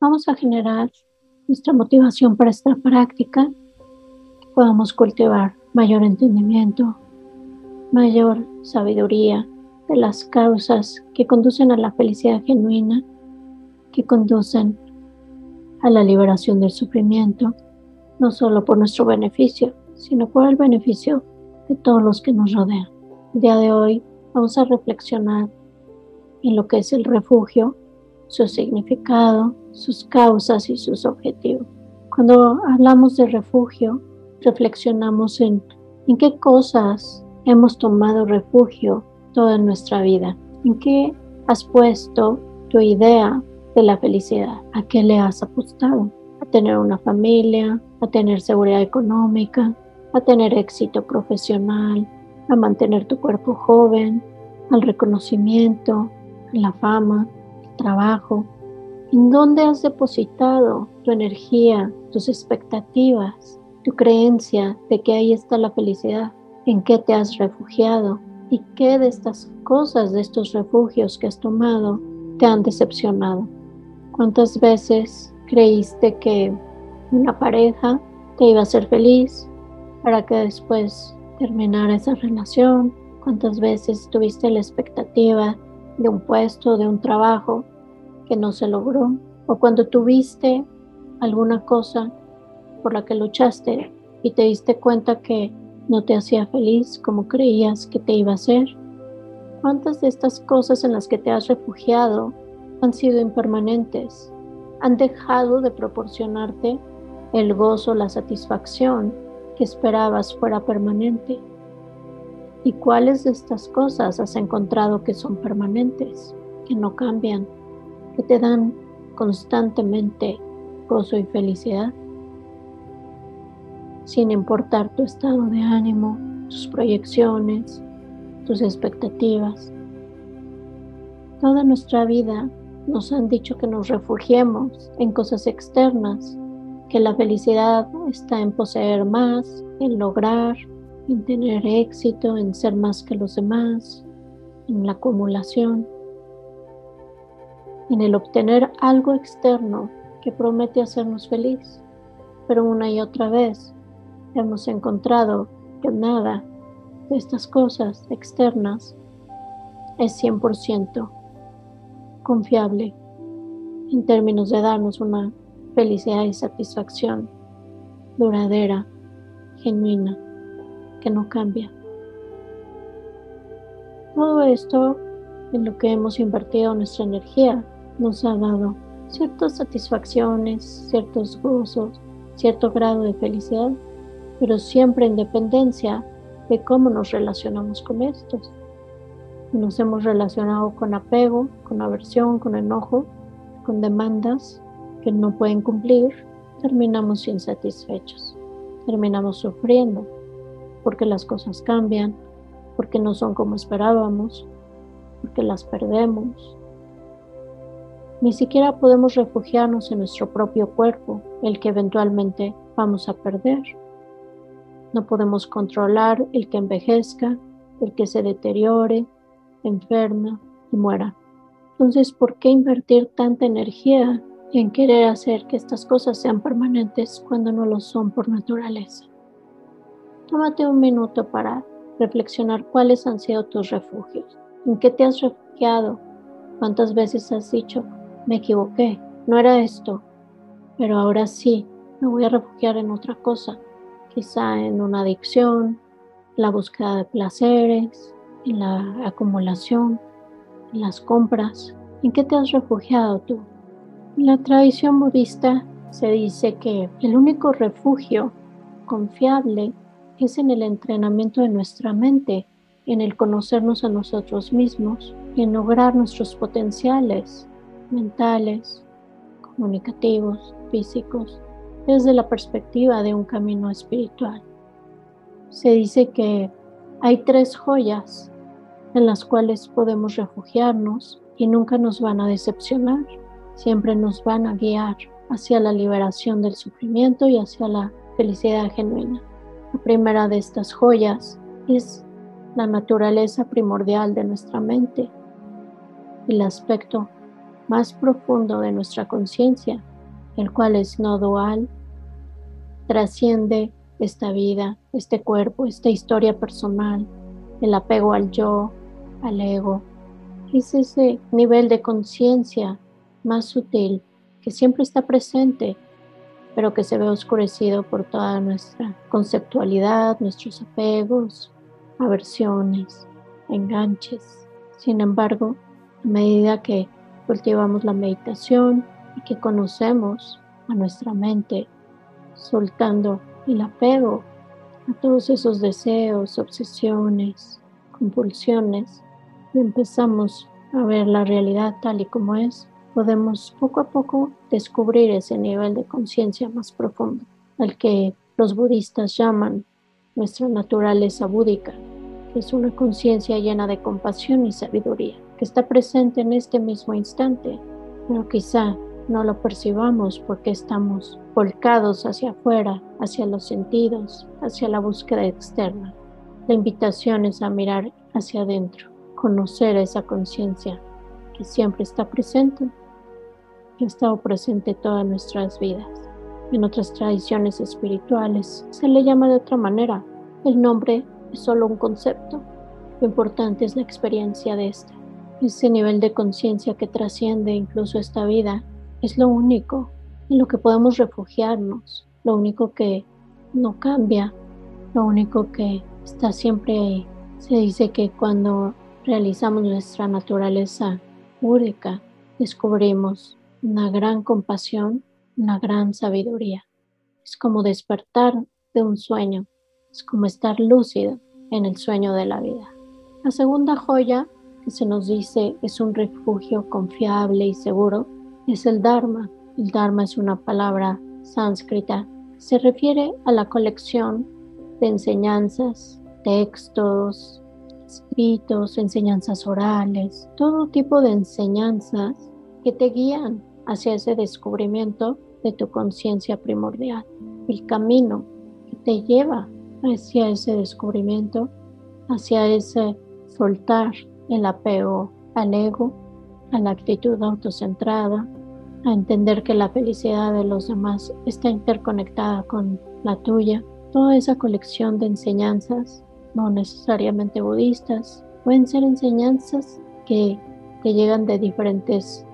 vamos a generar nuestra motivación para esta práctica, que podamos cultivar mayor entendimiento, mayor sabiduría de las causas que conducen a la felicidad genuina, que conducen a la liberación del sufrimiento, no solo por nuestro beneficio, sino por el beneficio de todos los que nos rodean. El día de hoy vamos a reflexionar en lo que es el refugio, su significado, sus causas y sus objetivos. Cuando hablamos de refugio, reflexionamos en, en qué cosas hemos tomado refugio toda nuestra vida, en qué has puesto tu idea de la felicidad, a qué le has apostado, a tener una familia, a tener seguridad económica, a tener éxito profesional, a mantener tu cuerpo joven, al reconocimiento, a la fama, trabajo. ¿En dónde has depositado tu energía, tus expectativas, tu creencia de que ahí está la felicidad? ¿En qué te has refugiado? ¿Y qué de estas cosas, de estos refugios que has tomado, te han decepcionado? ¿Cuántas veces creíste que una pareja te iba a hacer feliz para que después terminara esa relación? ¿Cuántas veces tuviste la expectativa de un puesto, de un trabajo que no se logró? ¿O cuando tuviste alguna cosa por la que luchaste y te diste cuenta que no te hacía feliz como creías que te iba a hacer? ¿Cuántas de estas cosas en las que te has refugiado han sido impermanentes? ¿Han dejado de proporcionarte el gozo, la satisfacción que esperabas fuera permanente? ¿Y cuáles de estas cosas has encontrado que son permanentes, que no cambian, que te dan constantemente gozo y felicidad? Sin importar tu estado de ánimo, tus proyecciones, tus expectativas. Toda nuestra vida nos han dicho que nos refugiemos en cosas externas, que la felicidad está en poseer más, en lograr, en tener éxito, en ser más que los demás, en la acumulación, en el obtener algo externo que promete hacernos feliz. Pero una y otra vez hemos encontrado que nada de estas cosas externas es 100% confiable en términos de darnos una felicidad y satisfacción duradera, genuina no cambia. Todo esto en lo que hemos invertido nuestra energía nos ha dado ciertas satisfacciones, ciertos gozos, cierto grado de felicidad, pero siempre en dependencia de cómo nos relacionamos con estos. Nos hemos relacionado con apego, con aversión, con enojo, con demandas que no pueden cumplir, terminamos insatisfechos, terminamos sufriendo porque las cosas cambian, porque no son como esperábamos, porque las perdemos. Ni siquiera podemos refugiarnos en nuestro propio cuerpo, el que eventualmente vamos a perder. No podemos controlar el que envejezca, el que se deteriore, enferma y muera. Entonces, ¿por qué invertir tanta energía en querer hacer que estas cosas sean permanentes cuando no lo son por naturaleza? Tómate un minuto para reflexionar cuáles han sido tus refugios, en qué te has refugiado, cuántas veces has dicho, me equivoqué, no era esto, pero ahora sí, me voy a refugiar en otra cosa, quizá en una adicción, la búsqueda de placeres, en la acumulación, en las compras. ¿En qué te has refugiado tú? En la tradición budista se dice que el único refugio confiable es en el entrenamiento de nuestra mente, en el conocernos a nosotros mismos y en lograr nuestros potenciales mentales, comunicativos, físicos, desde la perspectiva de un camino espiritual. Se dice que hay tres joyas en las cuales podemos refugiarnos y nunca nos van a decepcionar, siempre nos van a guiar hacia la liberación del sufrimiento y hacia la felicidad genuina. La primera de estas joyas es la naturaleza primordial de nuestra mente, el aspecto más profundo de nuestra conciencia, el cual es no dual, trasciende esta vida, este cuerpo, esta historia personal, el apego al yo, al ego. Es ese nivel de conciencia más sutil que siempre está presente, pero que se ve oscurecido por toda nuestra conceptualidad, nuestros apegos, aversiones, enganches. Sin embargo, a medida que cultivamos la meditación y que conocemos a nuestra mente, soltando el apego a todos esos deseos, obsesiones, compulsiones, y empezamos a ver la realidad tal y como es, podemos poco a poco descubrir ese nivel de conciencia más profundo, al que los budistas llaman nuestra naturaleza búdica, que es una conciencia llena de compasión y sabiduría, que está presente en este mismo instante, pero quizá no lo percibamos porque estamos volcados hacia afuera, hacia los sentidos, hacia la búsqueda externa. La invitación es a mirar hacia adentro, conocer esa conciencia que siempre está presente, que ha estado presente todas nuestras vidas. En otras tradiciones espirituales se le llama de otra manera. El nombre es solo un concepto. Lo importante es la experiencia de este. Ese nivel de conciencia que trasciende incluso esta vida es lo único en lo que podemos refugiarnos, lo único que no cambia, lo único que está siempre ahí. Se dice que cuando realizamos nuestra naturaleza única, descubrimos una gran compasión, una gran sabiduría. Es como despertar de un sueño, es como estar lúcido en el sueño de la vida. La segunda joya que se nos dice es un refugio confiable y seguro es el Dharma. El Dharma es una palabra sánscrita. Se refiere a la colección de enseñanzas, textos, escritos, enseñanzas orales, todo tipo de enseñanzas que te guían hacia ese descubrimiento de tu conciencia primordial. El camino que te lleva hacia ese descubrimiento, hacia ese soltar el apego al ego, a la actitud autocentrada, a entender que la felicidad de los demás está interconectada con la tuya. Toda esa colección de enseñanzas, no necesariamente budistas, pueden ser enseñanzas que te llegan de diferentes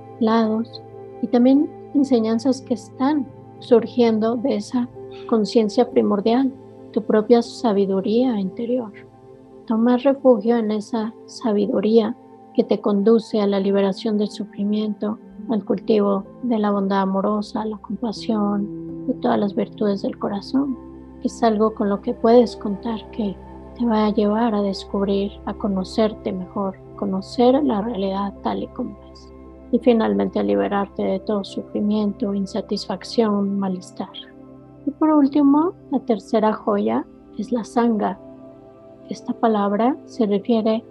y también enseñanzas que están surgiendo de esa conciencia primordial, tu propia sabiduría interior. Toma refugio en esa sabiduría que te conduce a la liberación del sufrimiento, al cultivo de la bondad amorosa, la compasión, de todas las virtudes del corazón. Es algo con lo que puedes contar que te va a llevar a descubrir, a conocerte mejor, conocer la realidad tal y como es. Y finalmente a liberarte de todo sufrimiento, insatisfacción, malestar. Y por último, la tercera joya es la sangha. Esta palabra se refiere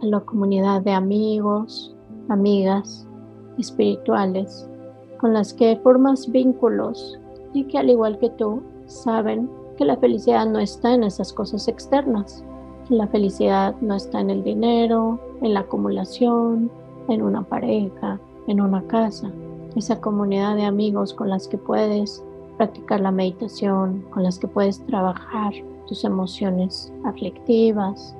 a la comunidad de amigos, amigas, espirituales con las que formas vínculos y que al igual que tú saben que la felicidad no está en esas cosas externas. La felicidad no está en el dinero, en la acumulación, en una pareja, en una casa. Esa comunidad de amigos con las que puedes practicar la meditación, con las que puedes trabajar tus emociones aflictivas.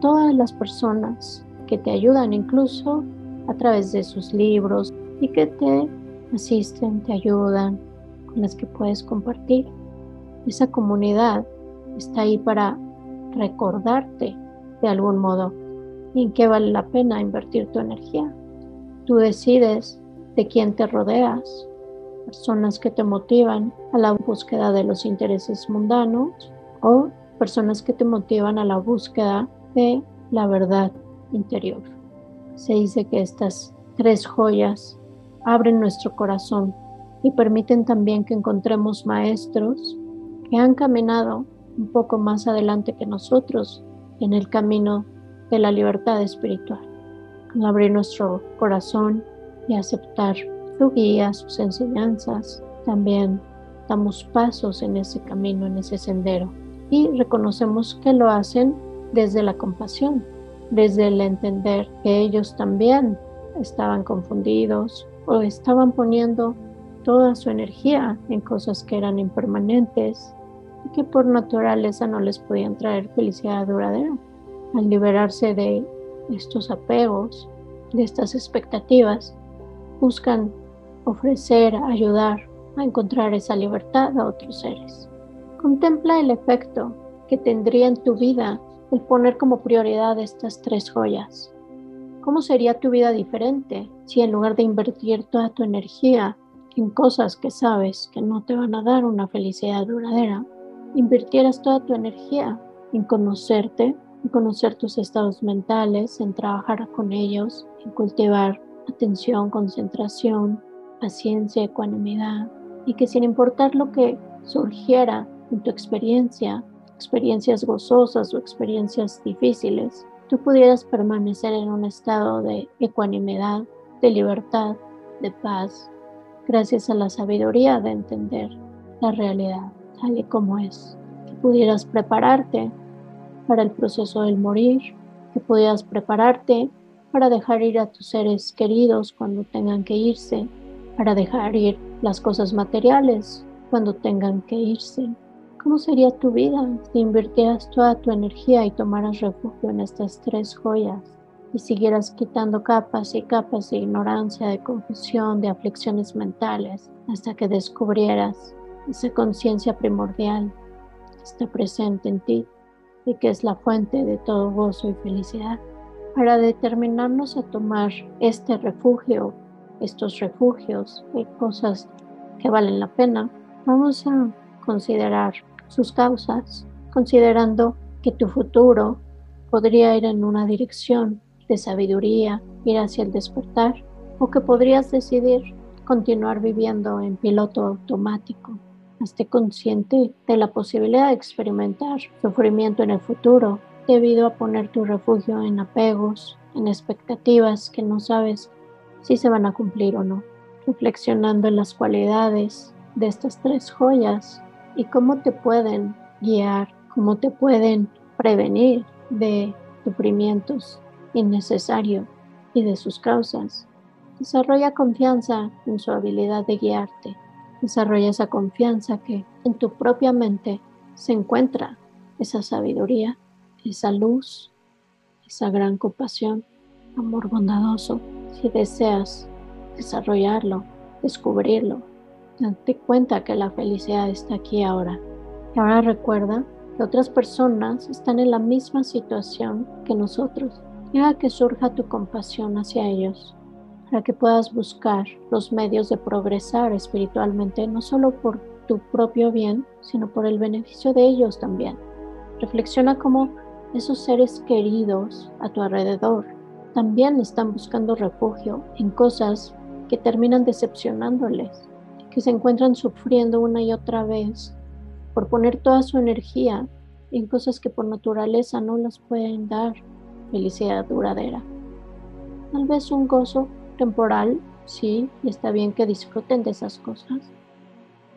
Todas las personas que te ayudan incluso a través de sus libros y que te asisten, te ayudan, con las que puedes compartir. Esa comunidad está ahí para recordarte de algún modo en qué vale la pena invertir tu energía. Tú decides de quién te rodeas, personas que te motivan a la búsqueda de los intereses mundanos o personas que te motivan a la búsqueda de la verdad interior. Se dice que estas tres joyas abren nuestro corazón y permiten también que encontremos maestros que han caminado un poco más adelante que nosotros en el camino de la libertad espiritual. Al abrir nuestro corazón y aceptar su guía, sus enseñanzas, también damos pasos en ese camino, en ese sendero y reconocemos que lo hacen desde la compasión, desde el entender que ellos también estaban confundidos, o estaban poniendo toda su energía en cosas que eran impermanentes y que por naturaleza no les podían traer felicidad duradera. Al liberarse de estos apegos, de estas expectativas, buscan ofrecer, ayudar a encontrar esa libertad a otros seres. Contempla el efecto que tendría en tu vida el poner como prioridad estas tres joyas. ¿Cómo sería tu vida diferente si en lugar de invertir toda tu energía en cosas que sabes que no te van a dar una felicidad duradera, invirtieras toda tu energía en conocerte, en conocer tus estados mentales, en trabajar con ellos, en cultivar atención, concentración, paciencia, ecuanimidad, y que sin importar lo que surgiera en tu experiencia, experiencias gozosas o experiencias difíciles, tú pudieras permanecer en un estado de ecuanimidad, de libertad, de paz, gracias a la sabiduría de entender la realidad tal y como es. Que pudieras prepararte para el proceso del morir, que pudieras prepararte para dejar ir a tus seres queridos cuando tengan que irse, para dejar ir las cosas materiales cuando tengan que irse, ¿Cómo sería tu vida si invirtieras toda tu energía y tomaras refugio en estas tres joyas y siguieras quitando capas y capas de ignorancia, de confusión, de aflicciones mentales hasta que descubrieras esa conciencia primordial que está presente en ti y que es la fuente de todo gozo y felicidad? Para determinarnos a tomar este refugio, estos refugios y cosas que valen la pena, vamos a considerar sus causas, considerando que tu futuro podría ir en una dirección de sabiduría, ir hacia el despertar, o que podrías decidir continuar viviendo en piloto automático. Esté consciente de la posibilidad de experimentar sufrimiento en el futuro debido a poner tu refugio en apegos, en expectativas que no sabes si se van a cumplir o no. Reflexionando en las cualidades de estas tres joyas, y cómo te pueden guiar, cómo te pueden prevenir de sufrimientos innecesarios y de sus causas. Desarrolla confianza en su habilidad de guiarte. Desarrolla esa confianza que en tu propia mente se encuentra esa sabiduría, esa luz, esa gran compasión, amor bondadoso. Si deseas desarrollarlo, descubrirlo, Date cuenta que la felicidad está aquí ahora. Y ahora recuerda que otras personas están en la misma situación que nosotros. Y haga que surja tu compasión hacia ellos, para que puedas buscar los medios de progresar espiritualmente, no solo por tu propio bien, sino por el beneficio de ellos también. Reflexiona cómo esos seres queridos a tu alrededor también están buscando refugio en cosas que terminan decepcionándoles que se encuentran sufriendo una y otra vez por poner toda su energía en cosas que por naturaleza no las pueden dar felicidad duradera. Tal vez un gozo temporal, sí, y está bien que disfruten de esas cosas,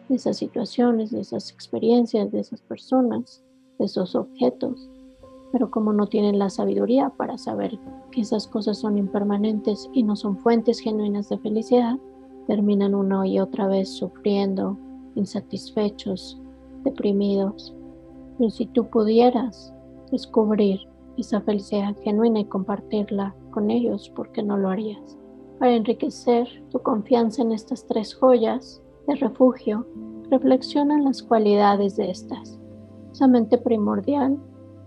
de esas situaciones, de esas experiencias, de esas personas, de esos objetos, pero como no tienen la sabiduría para saber que esas cosas son impermanentes y no son fuentes genuinas de felicidad, terminan una y otra vez sufriendo, insatisfechos, deprimidos. Pero si tú pudieras descubrir esa felicidad genuina y compartirla con ellos, ¿por qué no lo harías? Para enriquecer tu confianza en estas tres joyas de refugio, reflexiona en las cualidades de estas. Esa mente primordial,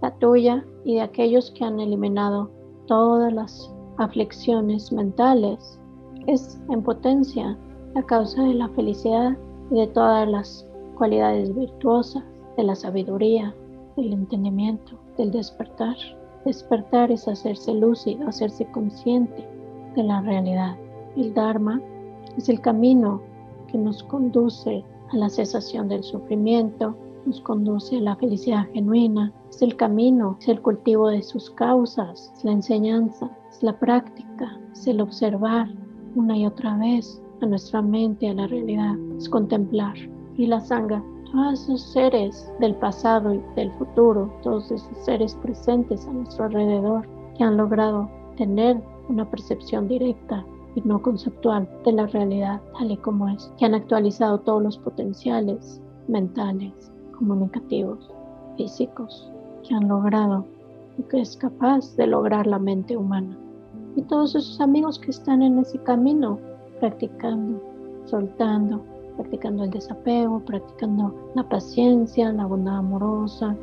la tuya y de aquellos que han eliminado todas las aflicciones mentales es en potencia la causa de la felicidad y de todas las cualidades virtuosas, de la sabiduría, del entendimiento, del despertar. Despertar es hacerse lúcido, hacerse consciente de la realidad. El Dharma es el camino que nos conduce a la cesación del sufrimiento, nos conduce a la felicidad genuina, es el camino, es el cultivo de sus causas, es la enseñanza, es la práctica, es el observar, una y otra vez a nuestra mente, a la realidad, es contemplar. Y la sangha, todos esos seres del pasado y del futuro, todos esos seres presentes a nuestro alrededor que han logrado tener una percepción directa y no conceptual de la realidad tal y como es, que han actualizado todos los potenciales mentales, comunicativos, físicos, que han logrado lo que es capaz de lograr la mente humana. Y todos esos amigos que están en ese camino, practicando, soltando, practicando el desapego, practicando la paciencia, la bondad amorosa,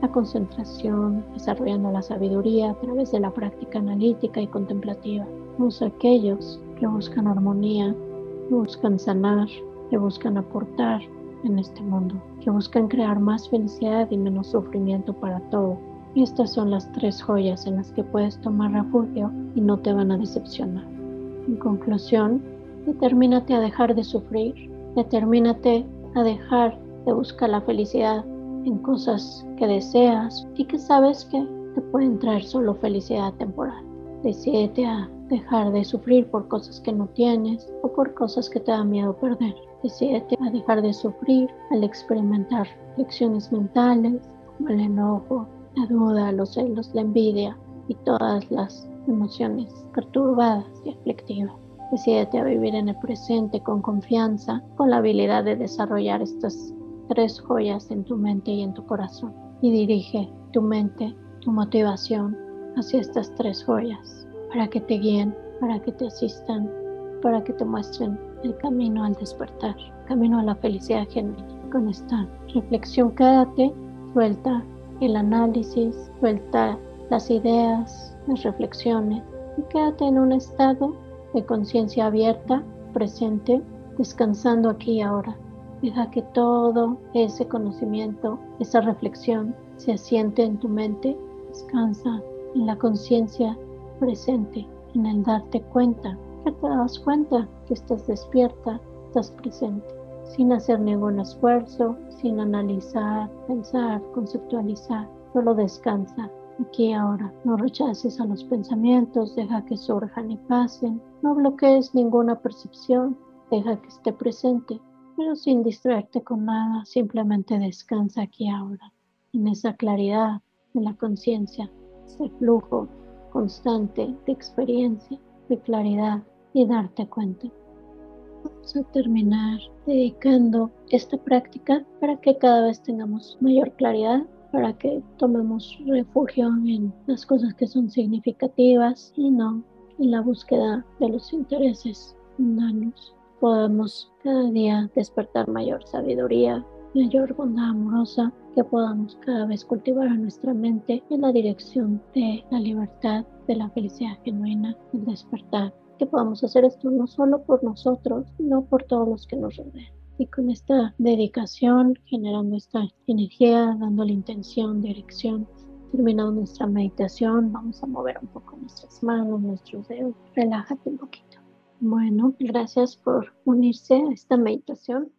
la concentración, desarrollando la sabiduría a través de la práctica analítica y contemplativa. Todos aquellos que buscan armonía, que buscan sanar, que buscan aportar en este mundo, que buscan crear más felicidad y menos sufrimiento para todo. Y estas son las tres joyas en las que puedes tomar refugio y no te van a decepcionar. En conclusión, determínate a dejar de sufrir, determínate a dejar de buscar la felicidad en cosas que deseas y que sabes que te pueden traer solo felicidad temporal. Decídete a dejar de sufrir por cosas que no tienes o por cosas que te da miedo perder. Decídete a dejar de sufrir al experimentar lecciones mentales como el enojo, la duda, los celos, la envidia y todas las emociones perturbadas y aflictivas. Decídete a vivir en el presente con confianza, con la habilidad de desarrollar estas tres joyas en tu mente y en tu corazón y dirige tu mente, tu motivación hacia estas tres joyas para que te guíen, para que te asistan, para que te muestren el camino al despertar, camino a la felicidad genuina. Con esta reflexión quédate, suelta el análisis, suelta las ideas, las reflexiones y quédate en un estado de conciencia abierta, presente, descansando aquí y ahora. Deja que todo ese conocimiento, esa reflexión se asiente en tu mente. Descansa en la conciencia presente, en el darte cuenta, que te das cuenta que estás despierta, estás presente, sin hacer ningún esfuerzo, sin analizar, pensar, conceptualizar. Solo descansa aquí ahora. No rechaces a los pensamientos, deja que surjan y pasen. No bloquees ninguna percepción, deja que esté presente pero sin distraerte con nada, simplemente descansa aquí ahora, en esa claridad de la conciencia, ese flujo constante de experiencia, de claridad y darte cuenta. Vamos a terminar dedicando esta práctica para que cada vez tengamos mayor claridad, para que tomemos refugio en las cosas que son significativas y no en la búsqueda de los intereses mundanos podamos cada día despertar mayor sabiduría, mayor bondad amorosa, que podamos cada vez cultivar a nuestra mente en la dirección de la libertad, de la felicidad genuina, del despertar. Que podamos hacer esto no solo por nosotros, sino por todos los que nos rodean. Y con esta dedicación, generando esta energía, dando la intención, dirección, terminando nuestra meditación, vamos a mover un poco nuestras manos, nuestros dedos. Relájate un poquito. Bueno, gracias por unirse a esta meditación.